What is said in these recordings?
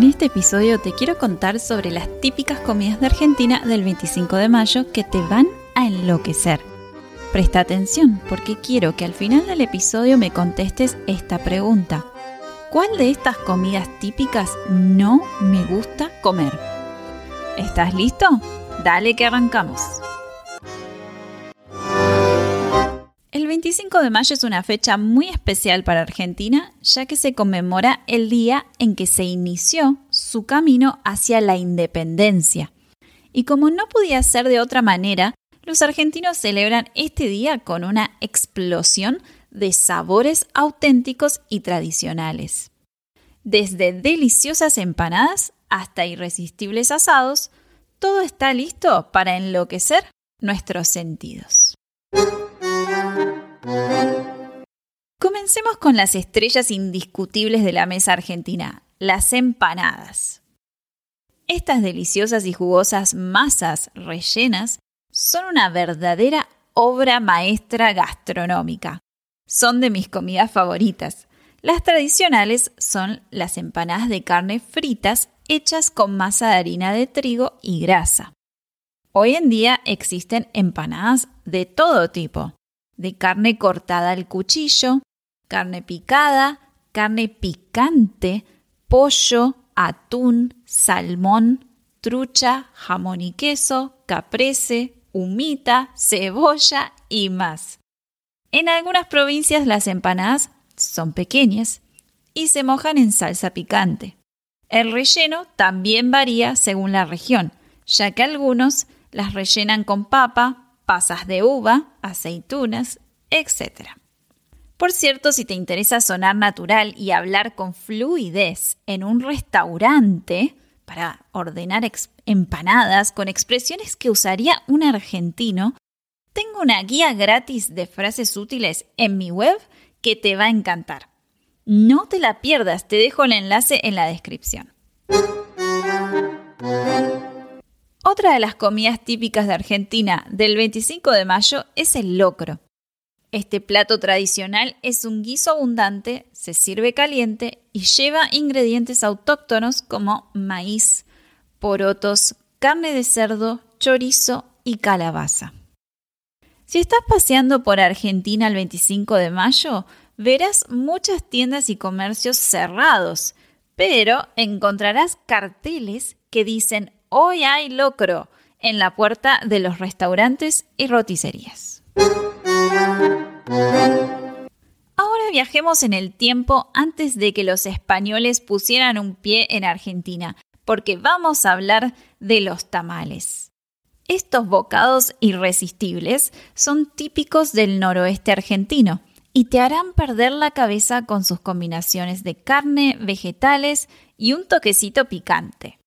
En este episodio te quiero contar sobre las típicas comidas de Argentina del 25 de mayo que te van a enloquecer. Presta atención porque quiero que al final del episodio me contestes esta pregunta. ¿Cuál de estas comidas típicas no me gusta comer? ¿Estás listo? Dale que arrancamos. 25 de mayo es una fecha muy especial para Argentina, ya que se conmemora el día en que se inició su camino hacia la independencia. Y como no podía ser de otra manera, los argentinos celebran este día con una explosión de sabores auténticos y tradicionales. Desde deliciosas empanadas hasta irresistibles asados, todo está listo para enloquecer nuestros sentidos. Comencemos con las estrellas indiscutibles de la mesa argentina, las empanadas. Estas deliciosas y jugosas masas rellenas son una verdadera obra maestra gastronómica. Son de mis comidas favoritas. Las tradicionales son las empanadas de carne fritas hechas con masa de harina de trigo y grasa. Hoy en día existen empanadas de todo tipo de carne cortada al cuchillo, carne picada, carne picante, pollo, atún, salmón, trucha, jamón y queso, caprese, humita, cebolla y más. En algunas provincias las empanadas son pequeñas y se mojan en salsa picante. El relleno también varía según la región, ya que algunos las rellenan con papa, pasas de uva, aceitunas, etc. Por cierto, si te interesa sonar natural y hablar con fluidez en un restaurante para ordenar empanadas con expresiones que usaría un argentino, tengo una guía gratis de frases útiles en mi web que te va a encantar. No te la pierdas, te dejo el enlace en la descripción. Otra de las comidas típicas de Argentina del 25 de mayo es el locro. Este plato tradicional es un guiso abundante, se sirve caliente y lleva ingredientes autóctonos como maíz, porotos, carne de cerdo, chorizo y calabaza. Si estás paseando por Argentina el 25 de mayo, verás muchas tiendas y comercios cerrados, pero encontrarás carteles que dicen Hoy hay locro en la puerta de los restaurantes y roticerías. Ahora viajemos en el tiempo antes de que los españoles pusieran un pie en Argentina, porque vamos a hablar de los tamales. Estos bocados irresistibles son típicos del noroeste argentino y te harán perder la cabeza con sus combinaciones de carne, vegetales y un toquecito picante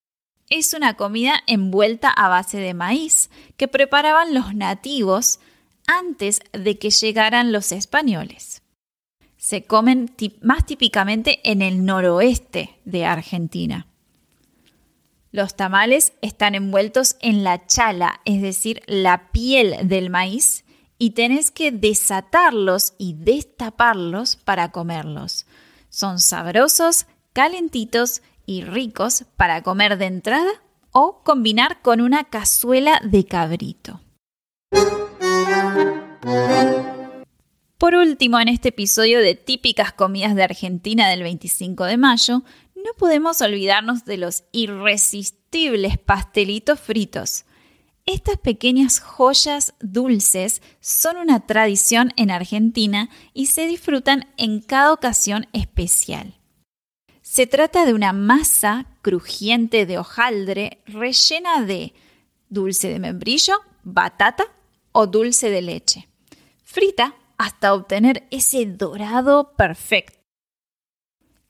es una comida envuelta a base de maíz que preparaban los nativos antes de que llegaran los españoles. Se comen más típicamente en el noroeste de Argentina. Los tamales están envueltos en la chala, es decir, la piel del maíz, y tenés que desatarlos y destaparlos para comerlos. Son sabrosos, calentitos y ricos para comer de entrada o combinar con una cazuela de cabrito. Por último, en este episodio de típicas comidas de Argentina del 25 de mayo, no podemos olvidarnos de los irresistibles pastelitos fritos. Estas pequeñas joyas dulces son una tradición en Argentina y se disfrutan en cada ocasión especial. Se trata de una masa crujiente de hojaldre rellena de dulce de membrillo, batata o dulce de leche, frita hasta obtener ese dorado perfecto.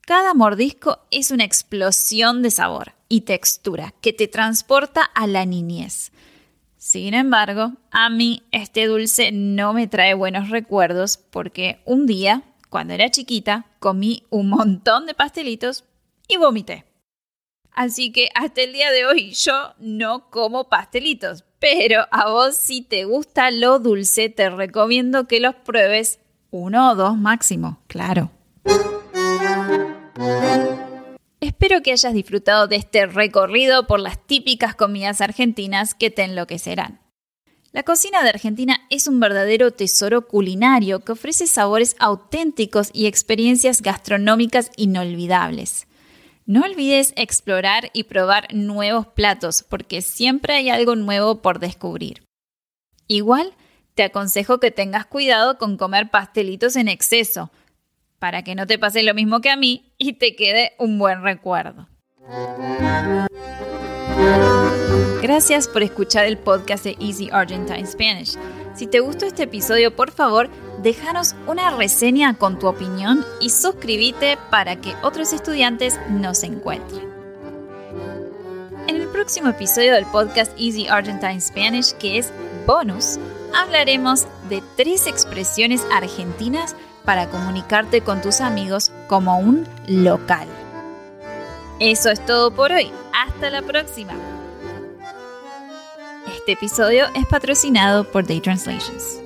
Cada mordisco es una explosión de sabor y textura que te transporta a la niñez. Sin embargo, a mí este dulce no me trae buenos recuerdos porque un día, cuando era chiquita, comí un montón de pastelitos y vomité. Así que hasta el día de hoy yo no como pastelitos, pero a vos si te gusta lo dulce te recomiendo que los pruebes uno o dos máximo, claro. Espero que hayas disfrutado de este recorrido por las típicas comidas argentinas que te enloquecerán. La cocina de Argentina es un verdadero tesoro culinario que ofrece sabores auténticos y experiencias gastronómicas inolvidables. No olvides explorar y probar nuevos platos porque siempre hay algo nuevo por descubrir. Igual, te aconsejo que tengas cuidado con comer pastelitos en exceso, para que no te pase lo mismo que a mí y te quede un buen recuerdo. Gracias por escuchar el podcast de Easy Argentine Spanish. Si te gustó este episodio, por favor, déjanos una reseña con tu opinión y suscríbete para que otros estudiantes nos encuentren. En el próximo episodio del podcast Easy Argentine Spanish, que es bonus, hablaremos de tres expresiones argentinas para comunicarte con tus amigos como un local. Eso es todo por hoy. Hasta la próxima. Este episodio es patrocinado por Day Translations.